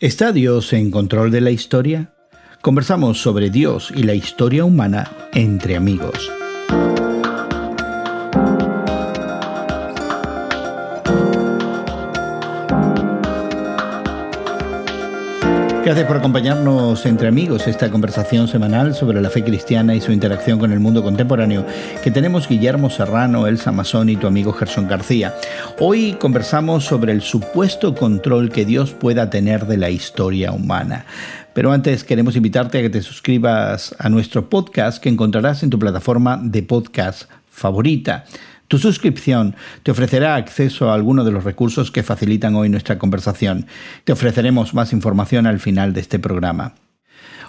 ¿Está Dios en control de la historia? Conversamos sobre Dios y la historia humana entre amigos. Gracias por acompañarnos entre amigos esta conversación semanal sobre la fe cristiana y su interacción con el mundo contemporáneo que tenemos Guillermo Serrano, Elsa Masón y tu amigo Gerson García. Hoy conversamos sobre el supuesto control que Dios pueda tener de la historia humana. Pero antes queremos invitarte a que te suscribas a nuestro podcast que encontrarás en tu plataforma de podcast favorita. Tu suscripción te ofrecerá acceso a algunos de los recursos que facilitan hoy nuestra conversación. Te ofreceremos más información al final de este programa.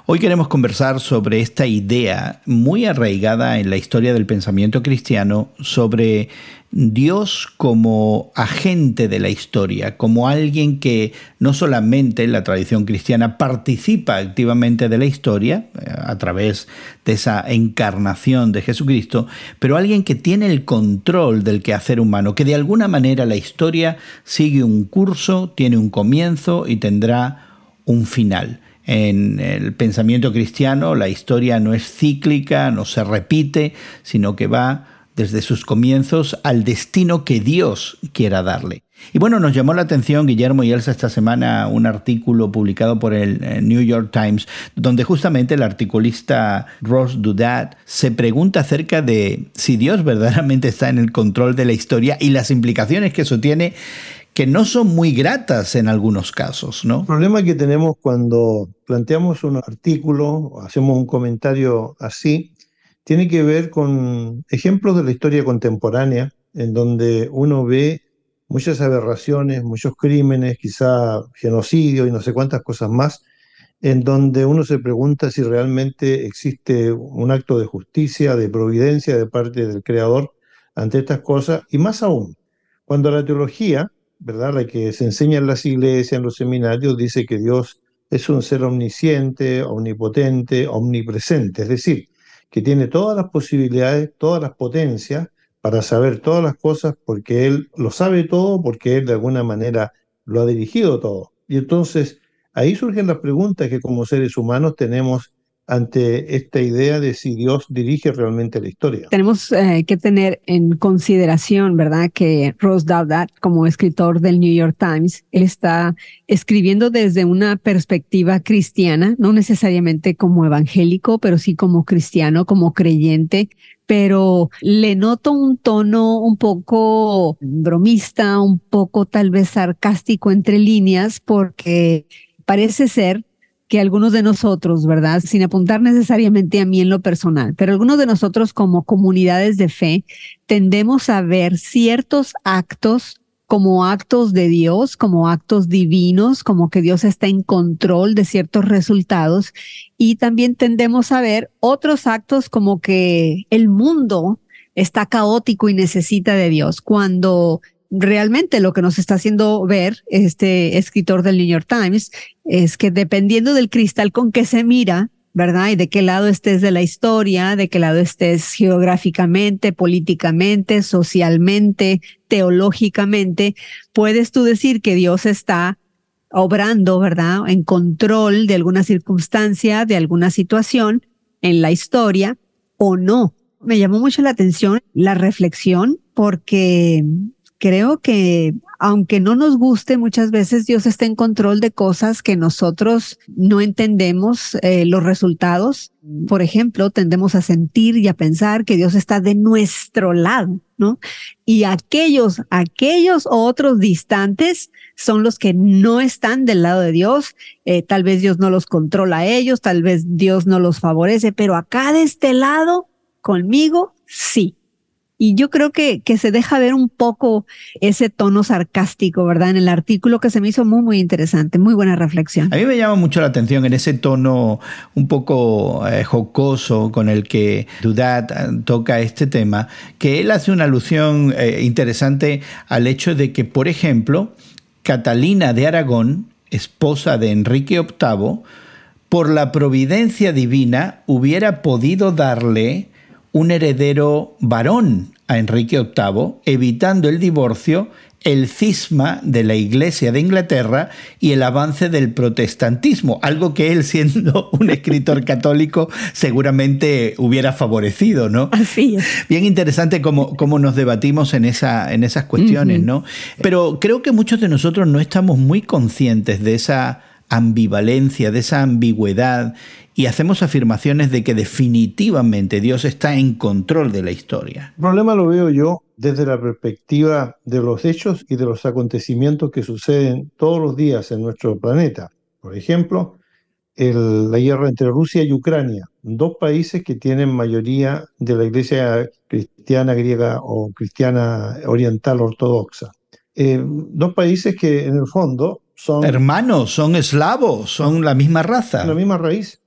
Hoy queremos conversar sobre esta idea muy arraigada en la historia del pensamiento cristiano sobre Dios como agente de la historia, como alguien que no solamente en la tradición cristiana participa activamente de la historia eh, a través de esa encarnación de Jesucristo, pero alguien que tiene el control del quehacer humano, que de alguna manera la historia sigue un curso, tiene un comienzo y tendrá un final. En el pensamiento cristiano la historia no es cíclica, no se repite, sino que va desde sus comienzos al destino que Dios quiera darle. Y bueno, nos llamó la atención, Guillermo y Elsa, esta semana un artículo publicado por el eh, New York Times, donde justamente el articulista Ross Dudat se pregunta acerca de si Dios verdaderamente está en el control de la historia y las implicaciones que eso tiene que no son muy gratas en algunos casos, ¿no? El problema que tenemos cuando planteamos un artículo, hacemos un comentario así, tiene que ver con ejemplos de la historia contemporánea, en donde uno ve muchas aberraciones, muchos crímenes, quizá genocidio y no sé cuántas cosas más, en donde uno se pregunta si realmente existe un acto de justicia, de providencia de parte del Creador ante estas cosas, y más aún, cuando la teología ¿verdad? La que se enseña en las iglesias, en los seminarios, dice que Dios es un ser omnisciente, omnipotente, omnipresente, es decir, que tiene todas las posibilidades, todas las potencias para saber todas las cosas porque Él lo sabe todo, porque Él de alguna manera lo ha dirigido todo. Y entonces ahí surgen las preguntas que como seres humanos tenemos ante esta idea de si Dios dirige realmente la historia. Tenemos eh, que tener en consideración, ¿verdad?, que Ross Douthat, como escritor del New York Times, él está escribiendo desde una perspectiva cristiana, no necesariamente como evangélico, pero sí como cristiano, como creyente, pero le noto un tono un poco bromista, un poco tal vez sarcástico entre líneas, porque parece ser que algunos de nosotros, ¿verdad? Sin apuntar necesariamente a mí en lo personal, pero algunos de nosotros como comunidades de fe tendemos a ver ciertos actos como actos de Dios, como actos divinos, como que Dios está en control de ciertos resultados y también tendemos a ver otros actos como que el mundo está caótico y necesita de Dios, cuando realmente lo que nos está haciendo ver este escritor del New York Times es que dependiendo del cristal con que se mira, ¿verdad? Y de qué lado estés de la historia, de qué lado estés geográficamente, políticamente, socialmente, teológicamente, puedes tú decir que Dios está obrando, ¿verdad? En control de alguna circunstancia, de alguna situación en la historia o no. Me llamó mucho la atención la reflexión porque creo que aunque no nos guste, muchas veces Dios está en control de cosas que nosotros no entendemos eh, los resultados. Por ejemplo, tendemos a sentir y a pensar que Dios está de nuestro lado, ¿no? Y aquellos, aquellos otros distantes son los que no están del lado de Dios. Eh, tal vez Dios no los controla a ellos, tal vez Dios no los favorece, pero acá de este lado, conmigo, sí. Y yo creo que, que se deja ver un poco ese tono sarcástico, ¿verdad? En el artículo que se me hizo muy, muy interesante, muy buena reflexión. A mí me llama mucho la atención en ese tono un poco eh, jocoso con el que Dudat eh, toca este tema, que él hace una alusión eh, interesante al hecho de que, por ejemplo, Catalina de Aragón, esposa de Enrique VIII, por la providencia divina hubiera podido darle un heredero varón a Enrique VIII, evitando el divorcio el cisma de la Iglesia de Inglaterra y el avance del protestantismo, algo que él siendo un escritor católico seguramente hubiera favorecido, ¿no? Así es. Bien interesante cómo, cómo nos debatimos en, esa, en esas cuestiones, ¿no? Pero creo que muchos de nosotros no estamos muy conscientes de esa ambivalencia, de esa ambigüedad y hacemos afirmaciones de que definitivamente Dios está en control de la historia. El problema lo veo yo desde la perspectiva de los hechos y de los acontecimientos que suceden todos los días en nuestro planeta. Por ejemplo, la guerra entre Rusia y Ucrania, dos países que tienen mayoría de la iglesia cristiana griega o cristiana oriental ortodoxa. Eh, dos países que en el fondo son... Hermanos, son eslavos, son la misma raza. La misma raíz.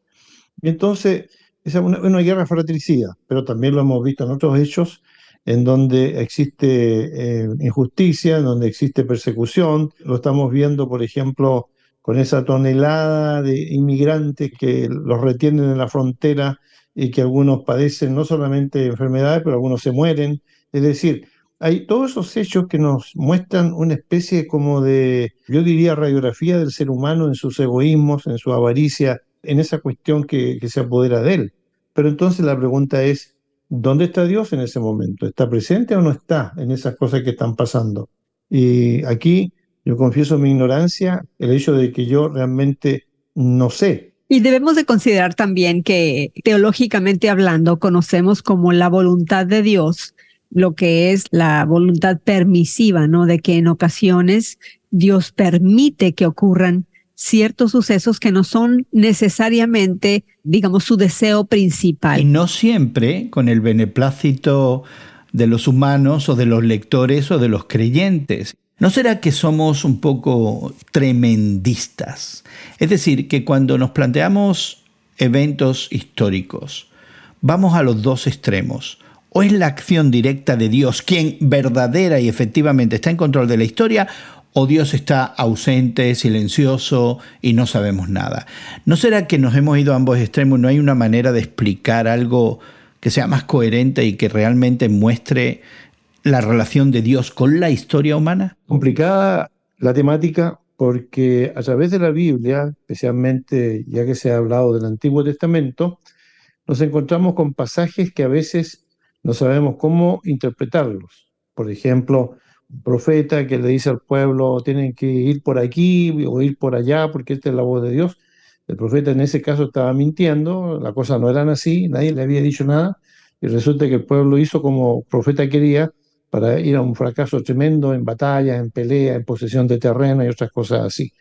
Y entonces, es una, guerra fratricida, pero también lo hemos visto en otros hechos en donde existe eh, injusticia, en donde existe persecución. Lo estamos viendo, por ejemplo, con esa tonelada de inmigrantes que los retienen en la frontera y que algunos padecen no solamente enfermedades, pero algunos se mueren. Es decir, hay todos esos hechos que nos muestran una especie como de, yo diría, radiografía del ser humano en sus egoísmos, en su avaricia, en esa cuestión que, que se apodera de él. Pero entonces la pregunta es, ¿dónde está Dios en ese momento? ¿Está presente o no está en esas cosas que están pasando? Y aquí yo confieso mi ignorancia, el hecho de que yo realmente no sé. Y debemos de considerar también que teológicamente hablando conocemos como la voluntad de Dios lo que es la voluntad permisiva, ¿no? De que en ocasiones Dios permite que ocurran ciertos sucesos que no son necesariamente, digamos, su deseo principal. Y no siempre con el beneplácito de los humanos o de los lectores o de los creyentes. ¿No será que somos un poco tremendistas? Es decir, que cuando nos planteamos eventos históricos, vamos a los dos extremos. O es la acción directa de Dios quien verdadera y efectivamente está en control de la historia, o Dios está ausente, silencioso y no sabemos nada. ¿No será que nos hemos ido a ambos extremos? ¿No hay una manera de explicar algo que sea más coherente y que realmente muestre la relación de Dios con la historia humana? Complicada la temática porque a través de la Biblia, especialmente ya que se ha hablado del Antiguo Testamento, nos encontramos con pasajes que a veces no sabemos cómo interpretarlos. Por ejemplo, profeta que le dice al pueblo, tienen que ir por aquí o ir por allá porque esta es la voz de Dios. El profeta en ese caso estaba mintiendo, la cosa no eran así, nadie le había dicho nada, y resulta que el pueblo hizo como profeta quería para ir a un fracaso tremendo en batallas, en peleas, en posesión de terreno y otras cosas así.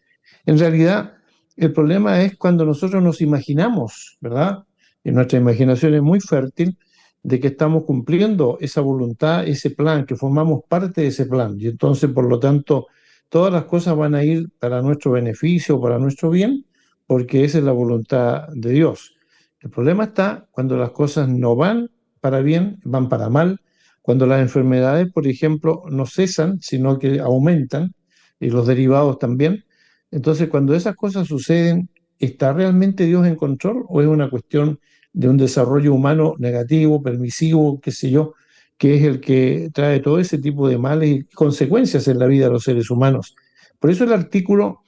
En realidad, el problema es cuando nosotros nos imaginamos, ¿verdad? Y nuestra imaginación es muy fértil, de que estamos cumpliendo esa voluntad, ese plan, que formamos parte de ese plan. Y entonces, por lo tanto, todas las cosas van a ir para nuestro beneficio, para nuestro bien, porque esa es la voluntad de Dios. El problema está cuando las cosas no van para bien, van para mal, cuando las enfermedades, por ejemplo, no cesan, sino que aumentan, y los derivados también. Entonces, cuando esas cosas suceden, ¿está realmente Dios en control o es una cuestión de un desarrollo humano negativo, permisivo, qué sé yo, que es el que trae todo ese tipo de males y consecuencias en la vida de los seres humanos. Por eso el artículo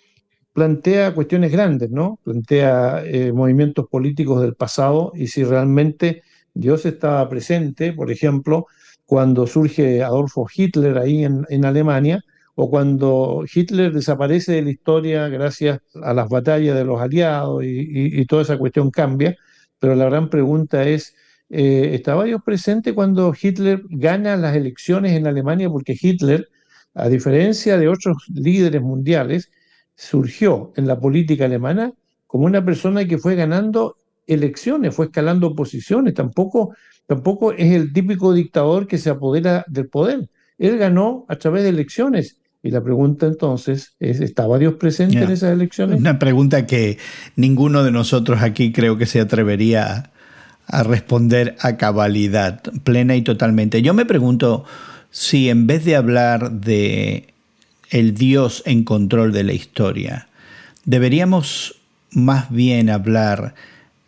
plantea cuestiones grandes, ¿no? Plantea eh, movimientos políticos del pasado y si realmente Dios estaba presente, por ejemplo, cuando surge Adolfo Hitler ahí en, Alemania, o cuando Hitler desaparece de la historia gracias a las batallas de los aliados y toda esa cuestión cambia, pero la gran pregunta es, eh, ¿estaba Dios presente cuando Hitler gana las elecciones en Alemania? Porque Hitler, a diferencia de otros líderes mundiales, surgió en la política alemana como una persona que fue ganando elecciones, fue escalando posiciones, tampoco, tampoco es el típico dictador que se apodera del poder. Él ganó a través de elecciones y la pregunta entonces es, ¿estaba Dios presente en esas elecciones? Una pregunta que ninguno de nosotros aquí creo que se atrevería a responder a cabalidad, plena y totalmente. Yo me pregunto si en vez de hablar de el Dios en control de la historia, deberíamos más bien hablar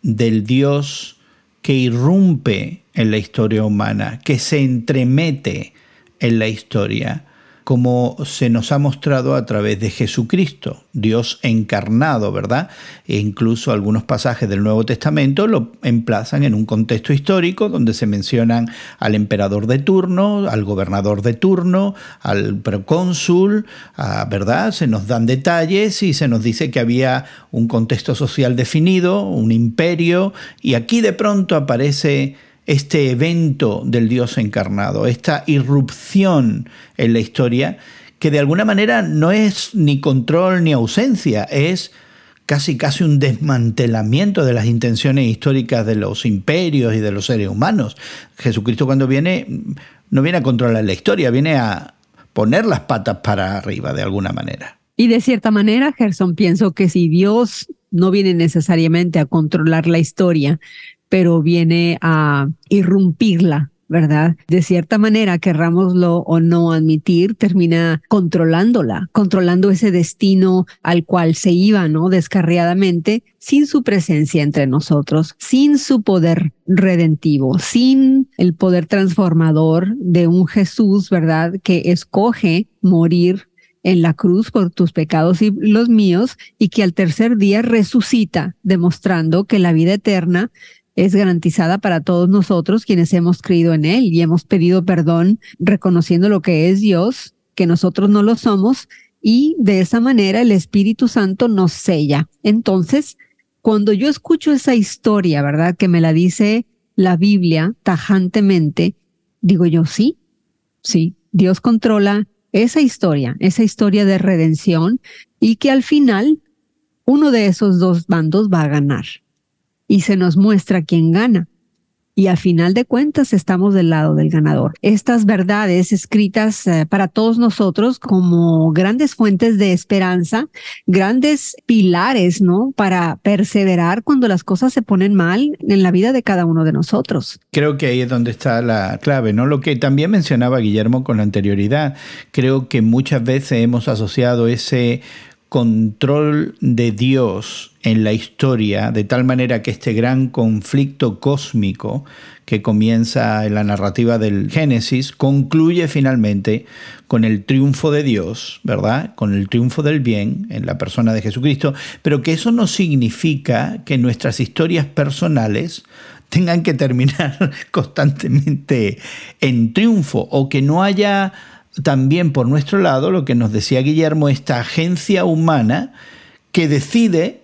del Dios que irrumpe en la historia humana, que se entremete en la historia como se nos ha mostrado a través de Jesucristo, Dios encarnado, ¿verdad? E incluso algunos pasajes del Nuevo Testamento lo emplazan en un contexto histórico donde se mencionan al emperador de turno, al gobernador de turno, al procónsul, ¿verdad? Se nos dan detalles y se nos dice que había un contexto social definido, un imperio, y aquí de pronto aparece este evento del Dios encarnado, esta irrupción en la historia, que de alguna manera no es ni control ni ausencia, es casi casi un desmantelamiento de las intenciones históricas de los imperios y de los seres humanos. Jesucristo cuando viene no viene a controlar la historia, viene a poner las patas para arriba de alguna manera. Y de cierta manera, Gerson, pienso que si Dios no viene necesariamente a controlar la historia, pero viene a irrumpirla, ¿verdad? De cierta manera, querrámoslo o no admitir, termina controlándola, controlando ese destino al cual se iba, ¿no? Descarriadamente, sin su presencia entre nosotros, sin su poder redentivo, sin el poder transformador de un Jesús, ¿verdad? Que escoge morir en la cruz por tus pecados y los míos, y que al tercer día resucita, demostrando que la vida eterna es garantizada para todos nosotros quienes hemos creído en Él y hemos pedido perdón reconociendo lo que es Dios, que nosotros no lo somos, y de esa manera el Espíritu Santo nos sella. Entonces, cuando yo escucho esa historia, ¿verdad? Que me la dice la Biblia tajantemente, digo yo, sí, sí, Dios controla esa historia, esa historia de redención y que al final uno de esos dos bandos va a ganar y se nos muestra quién gana. Y al final de cuentas estamos del lado del ganador. Estas verdades escritas eh, para todos nosotros como grandes fuentes de esperanza, grandes pilares, ¿no? Para perseverar cuando las cosas se ponen mal en la vida de cada uno de nosotros. Creo que ahí es donde está la clave, ¿no? Lo que también mencionaba Guillermo con anterioridad. Creo que muchas veces hemos asociado ese control de Dios en la historia, de tal manera que este gran conflicto cósmico que comienza en la narrativa del Génesis concluye finalmente con el triunfo de Dios, ¿verdad? Con el triunfo del bien en la persona de Jesucristo, pero que eso no significa que nuestras historias personales tengan que terminar constantemente en triunfo o que no haya también por nuestro lado lo que nos decía Guillermo, esta agencia humana que decide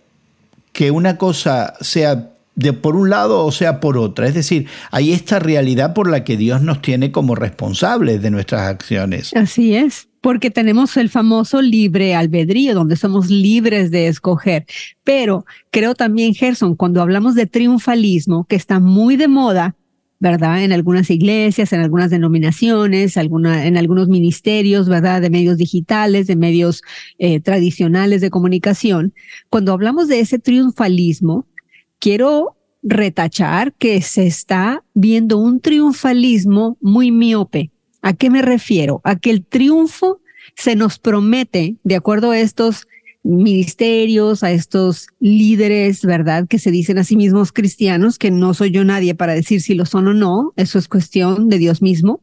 que una cosa sea de por un lado o sea por otra. Es decir, hay esta realidad por la que Dios nos tiene como responsables de nuestras acciones. Así es, porque tenemos el famoso libre albedrío, donde somos libres de escoger. Pero creo también, Gerson, cuando hablamos de triunfalismo, que está muy de moda, ¿verdad? En algunas iglesias, en algunas denominaciones, en algunos ministerios, ¿verdad? De medios digitales, de medios eh, tradicionales de comunicación. Cuando hablamos de ese triunfalismo, quiero retachar que se está viendo un triunfalismo muy miope. ¿A qué me refiero? A que el triunfo se nos promete, de acuerdo a estos ministerios, a estos líderes, ¿verdad? Que se dicen a sí mismos cristianos, que no soy yo nadie para decir si lo son o no, eso es cuestión de Dios mismo,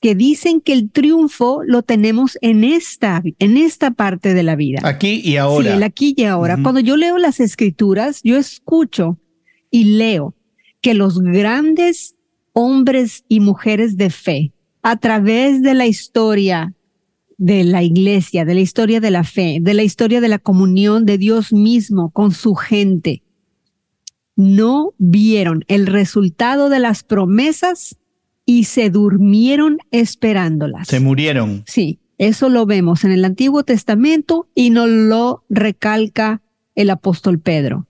que dicen que el triunfo lo tenemos en esta, en esta parte de la vida. Aquí y ahora. Sí, el aquí y ahora. Cuando yo leo las escrituras, yo escucho y leo que los grandes hombres y mujeres de fe, a través de la historia de la iglesia, de la historia de la fe, de la historia de la comunión de Dios mismo con su gente, no vieron el resultado de las promesas y se durmieron esperándolas. Se murieron. Sí, eso lo vemos en el Antiguo Testamento y nos lo recalca el apóstol Pedro.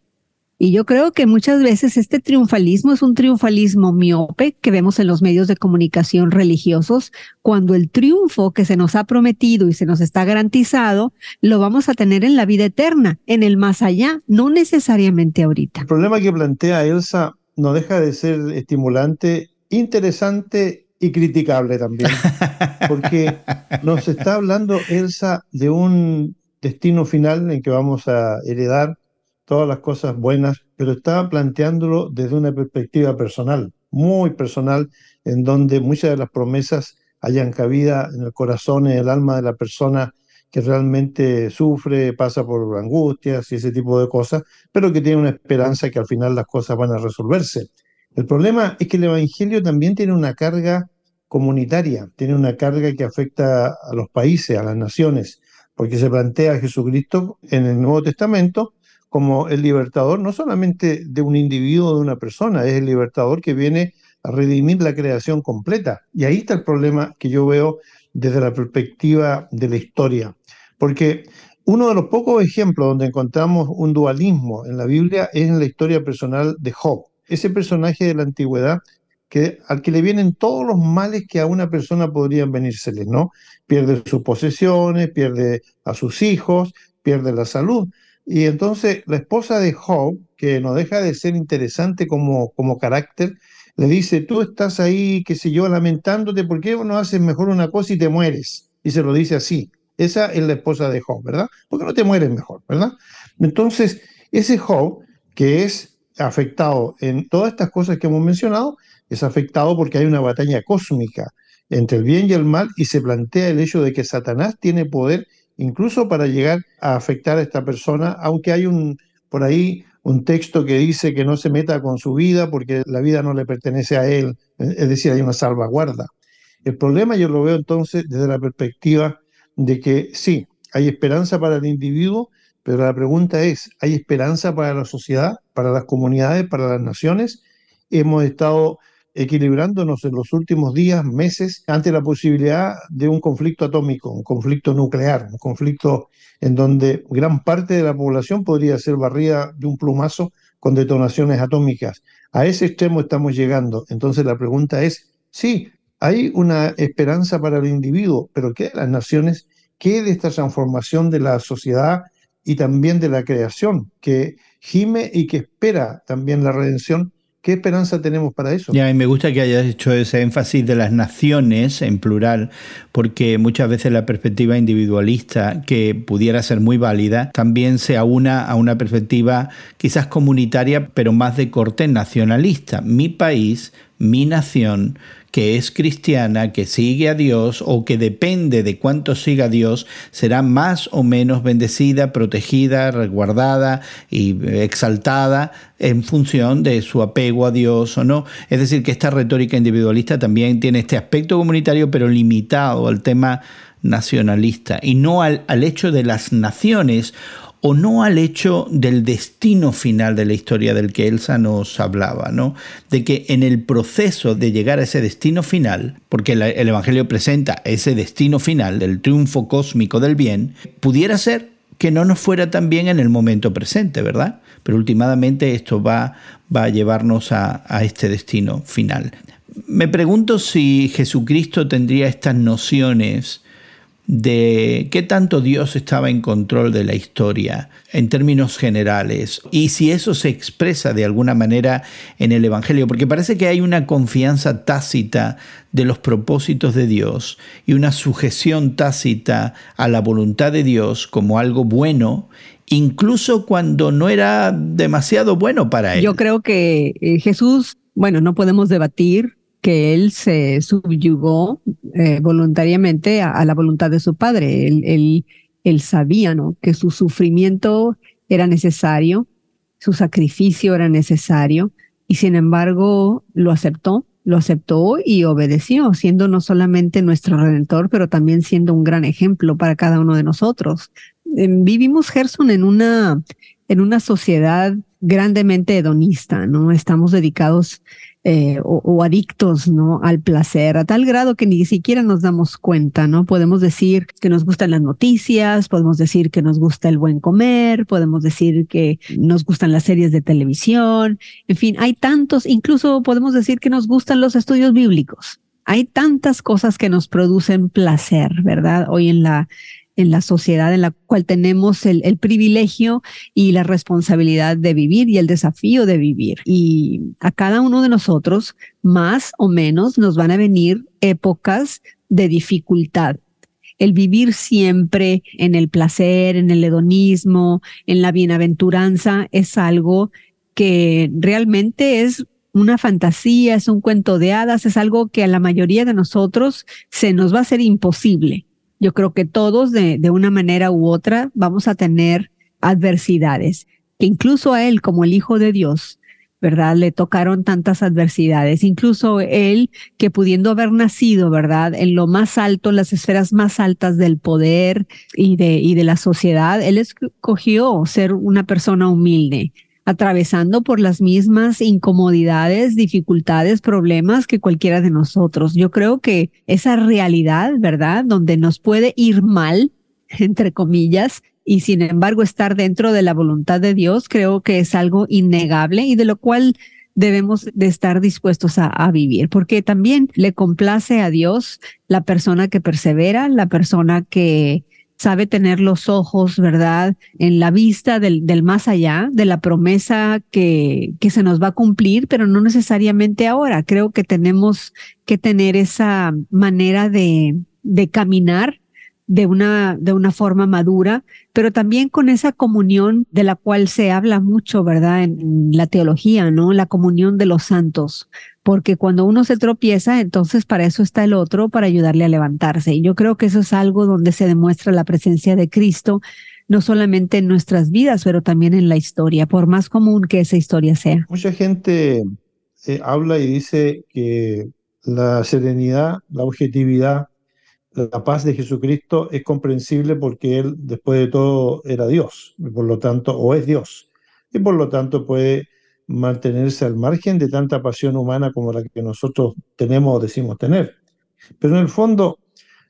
Y yo creo que muchas veces este triunfalismo es un triunfalismo miope que vemos en los medios de comunicación religiosos, cuando el triunfo que se nos ha prometido y se nos está garantizado, lo vamos a tener en la vida eterna, en el más allá, no necesariamente ahorita. El problema que plantea Elsa no deja de ser estimulante, interesante y criticable también, porque nos está hablando Elsa de un destino final en que vamos a heredar todas las cosas buenas, pero estaba planteándolo desde una perspectiva personal, muy personal, en donde muchas de las promesas hayan cabida en el corazón, en el alma de la persona que realmente sufre, pasa por angustias y ese tipo de cosas, pero que tiene una esperanza que al final las cosas van a resolverse. El problema es que el Evangelio también tiene una carga comunitaria, tiene una carga que afecta a los países, a las naciones, porque se plantea a Jesucristo en el Nuevo Testamento como el libertador no solamente de un individuo de una persona, es el libertador que viene a redimir la creación completa. Y ahí está el problema que yo veo desde la perspectiva de la historia. Porque uno de los pocos ejemplos donde encontramos un dualismo en la Biblia es en la historia personal de Job. Ese personaje de la antigüedad que, al que le vienen todos los males que a una persona podrían venírseles, ¿no? Pierde sus posesiones, pierde a sus hijos, pierde la salud. Y entonces la esposa de Job, que no deja de ser interesante como, como carácter, le dice, tú estás ahí, qué sé yo, lamentándote, ¿por qué no haces mejor una cosa y te mueres? Y se lo dice así. Esa es la esposa de Job, ¿verdad? Porque no te mueres mejor, ¿verdad? Entonces, ese Job, que es afectado en todas estas cosas que hemos mencionado, es afectado porque hay una batalla cósmica entre el bien y el mal y se plantea el hecho de que Satanás tiene poder incluso para llegar a afectar a esta persona, aunque hay un por ahí un texto que dice que no se meta con su vida porque la vida no le pertenece a él, es decir, hay una salvaguarda. El problema yo lo veo entonces desde la perspectiva de que sí, hay esperanza para el individuo, pero la pregunta es, ¿hay esperanza para la sociedad, para las comunidades, para las naciones? Hemos estado equilibrándonos en los últimos días, meses, ante la posibilidad de un conflicto atómico, un conflicto nuclear, un conflicto en donde gran parte de la población podría ser barrida de un plumazo con detonaciones atómicas. A ese extremo estamos llegando. Entonces la pregunta es, sí, hay una esperanza para el individuo, pero ¿qué de las naciones? ¿Qué de esta transformación de la sociedad y también de la creación que gime y que espera también la redención? ¿Qué esperanza tenemos para eso? Ya, y me gusta que hayas hecho ese énfasis de las naciones en plural, porque muchas veces la perspectiva individualista, que pudiera ser muy válida, también se aúna a una perspectiva quizás comunitaria, pero más de corte nacionalista. Mi país, mi nación, que es cristiana, que sigue a Dios o que depende de cuánto siga a Dios, será más o menos bendecida, protegida, resguardada y exaltada en función de su apego a Dios o no. Es decir, que esta retórica individualista también tiene este aspecto comunitario, pero limitado al tema nacionalista y no al, al hecho de las naciones o no al hecho del destino final de la historia del que Elsa nos hablaba, ¿no? De que en el proceso de llegar a ese destino final, porque el Evangelio presenta ese destino final del triunfo cósmico del bien, pudiera ser que no nos fuera tan bien en el momento presente, ¿verdad? Pero últimamente esto va, va a llevarnos a, a este destino final. Me pregunto si Jesucristo tendría estas nociones de qué tanto Dios estaba en control de la historia en términos generales y si eso se expresa de alguna manera en el Evangelio, porque parece que hay una confianza tácita de los propósitos de Dios y una sujeción tácita a la voluntad de Dios como algo bueno incluso cuando no era demasiado bueno para él. Yo creo que eh, Jesús, bueno, no podemos debatir que él se subyugó eh, voluntariamente a, la voluntad de su padre. Él, él, sabía ¿no? que su sufrimiento era necesario, su sacrificio era necesario, y sin embargo lo aceptó, lo aceptó y obedeció, siendo no solamente nuestro redentor, pero también siendo un gran ejemplo para cada uno de nosotros. Em, vivimos, Gerson, en una, en una sociedad grandemente hedonista, ¿no? Estamos dedicados eh, o, adictos ¿no? al placer, a tal grado que ni siquiera nos damos cuenta, ¿no? Podemos decir que nos gustan las noticias, podemos decir que nos gusta el buen comer, podemos decir que nos gustan las series de televisión, en fin, hay tantos, incluso podemos decir que nos gustan los estudios bíblicos. Hay tantas cosas que nos producen placer, ¿verdad? Hoy en la en la sociedad en la cual tenemos el, privilegio y la responsabilidad de vivir y el desafío de vivir. Y a cada uno de nosotros, más o menos, nos van a venir épocas de dificultad. El vivir siempre en el placer, en el hedonismo, en la bienaventuranza, es algo que realmente es una fantasía, es un cuento de hadas, es algo que a la mayoría de nosotros se nos va a hacer imposible. Yo creo que todos de, de una manera u otra vamos a tener adversidades, que incluso a él como el Hijo de Dios, ¿verdad? Le tocaron tantas adversidades, incluso él que pudiendo haber nacido, ¿verdad? En lo más alto, en las esferas más altas del poder y de, y de la sociedad, él escogió ser una persona humilde atravesando por las mismas incomodidades, dificultades, problemas que cualquiera de nosotros. Yo creo que esa realidad, ¿verdad? Donde nos puede ir mal, entre comillas, y sin embargo estar dentro de la voluntad de Dios, creo que es algo innegable y de lo cual debemos de estar dispuestos a, a, vivir, porque también le complace a Dios la persona que persevera, la persona que sabe tener los ojos, ¿verdad?, en la vista del, del más allá, de la promesa que, que se nos va a cumplir, pero no necesariamente ahora. Creo que tenemos que tener esa manera de, de caminar de una, de una forma madura, pero también con esa comunión de la cual se habla mucho, ¿verdad? En, la teología, ¿no? La comunión de los santos, porque cuando uno se tropieza, entonces para eso está el otro, para ayudarle a levantarse. Y yo creo que eso es algo donde se demuestra la presencia de Cristo, no solamente en nuestras vidas, pero también en la historia, por más común que esa historia sea. Mucha gente eh, habla y dice que la serenidad, la objetividad, la paz de Jesucristo es comprensible porque Él, después de todo, era Dios, y por lo tanto, o es Dios, y por lo tanto puede mantenerse al margen de tanta pasión humana como la que nosotros tenemos o decimos tener. Pero en el fondo,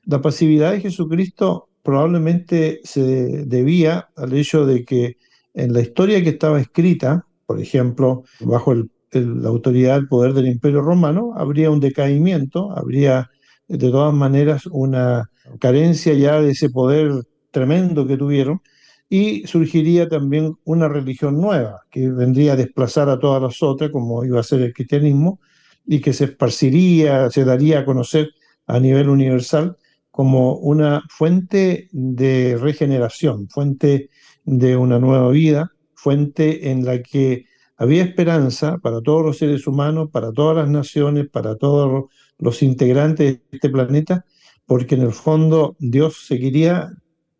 la pasividad de Jesucristo probablemente se debía al hecho de que en la historia que estaba escrita, por ejemplo, bajo la autoridad, el poder del Imperio Romano, habría un decaimiento, habría de todas maneras una carencia ya de ese poder tremendo que tuvieron y surgiría también una religión nueva que vendría a desplazar a todas las otras, como iba a ser el cristianismo, y que se esparciría, se daría a conocer a nivel universal como una fuente de regeneración, fuente de una nueva vida, fuente en la que había esperanza para todos los seres humanos, para todas las naciones, para todos los integrantes de este planeta, porque en el fondo Dios seguiría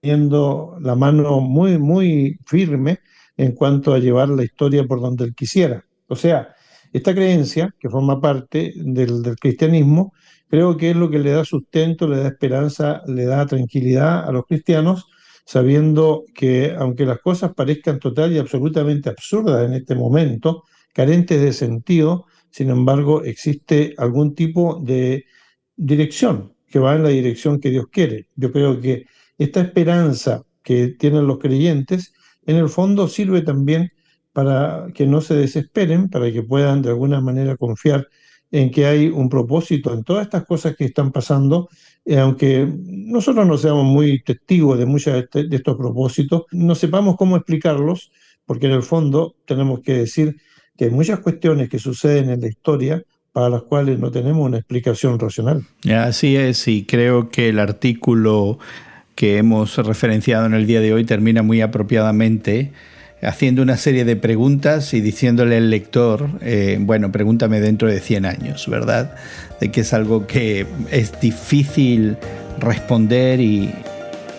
teniendo la mano muy, muy firme en cuanto a llevar la historia por donde él quisiera. O sea, esta creencia, que forma parte del, del cristianismo, creo que es lo que le da sustento, le da esperanza, le da tranquilidad a los cristianos, sabiendo que aunque las cosas parezcan total y absolutamente absurdas en este momento, carentes de sentido, sin embargo, existe algún tipo de dirección que va en la dirección que Dios quiere. Yo creo que esta esperanza que tienen los creyentes, en el fondo sirve también para que no se desesperen, para que puedan de alguna manera confiar en que hay un propósito en todas estas cosas que están pasando, eh, aunque nosotros no seamos muy testigos de muchos de, de estos propósitos, no sepamos cómo explicarlos, porque en el fondo tenemos que decir que hay muchas cuestiones que suceden en la historia para las cuales no tenemos una explicación racional. Así es, y creo que el artículo que hemos referenciado en el día de hoy termina muy apropiadamente haciendo una serie de preguntas y diciéndole al lector, eh, bueno, pregúntame dentro de 100 años, ¿verdad? De que es algo que es difícil responder y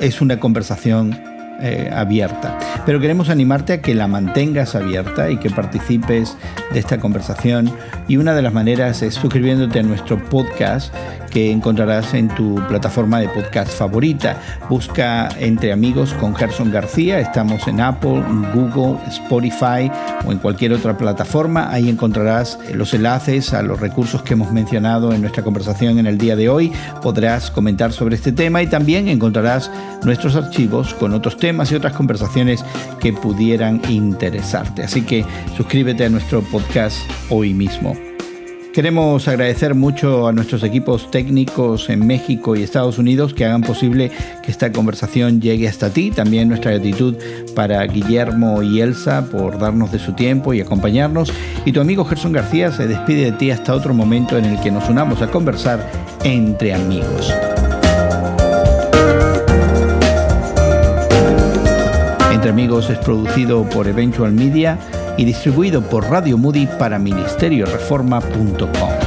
es una conversación eh, abierta. Pero queremos animarte a que la mantengas abierta y que participes de esta conversación. Y una de las maneras es suscribiéndote a nuestro podcast que encontrarás en tu plataforma de podcast favorita. Busca Entre Amigos con Gerson García. Estamos en Apple, Google, Spotify o en cualquier otra plataforma. Ahí encontrarás los enlaces a los recursos que hemos mencionado en nuestra conversación en el día de hoy. Podrás comentar sobre este tema y también encontrarás nuestros archivos con otros temas y otras conversaciones que pudieran interesarte. Así que suscríbete a nuestro podcast hoy mismo. Queremos agradecer mucho a nuestros equipos técnicos en México y Estados Unidos que hagan posible que esta conversación llegue hasta ti. También nuestra gratitud para Guillermo y Elsa por darnos de su tiempo y acompañarnos. Y tu amigo Gerson García se despide de ti hasta otro momento en el que nos unamos a conversar entre amigos. Entre Amigos es producido por Eventual Media y distribuido por Radio Moody para ministerioreforma.com.